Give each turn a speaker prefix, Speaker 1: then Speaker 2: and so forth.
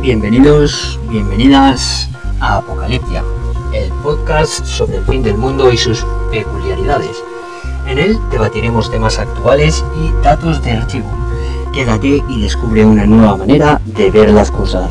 Speaker 1: Bienvenidos, bienvenidas a Apocaliptia, el podcast sobre el fin del mundo y sus peculiaridades. En él debatiremos temas actuales y datos de archivo. Quédate y descubre una nueva manera de ver las cosas.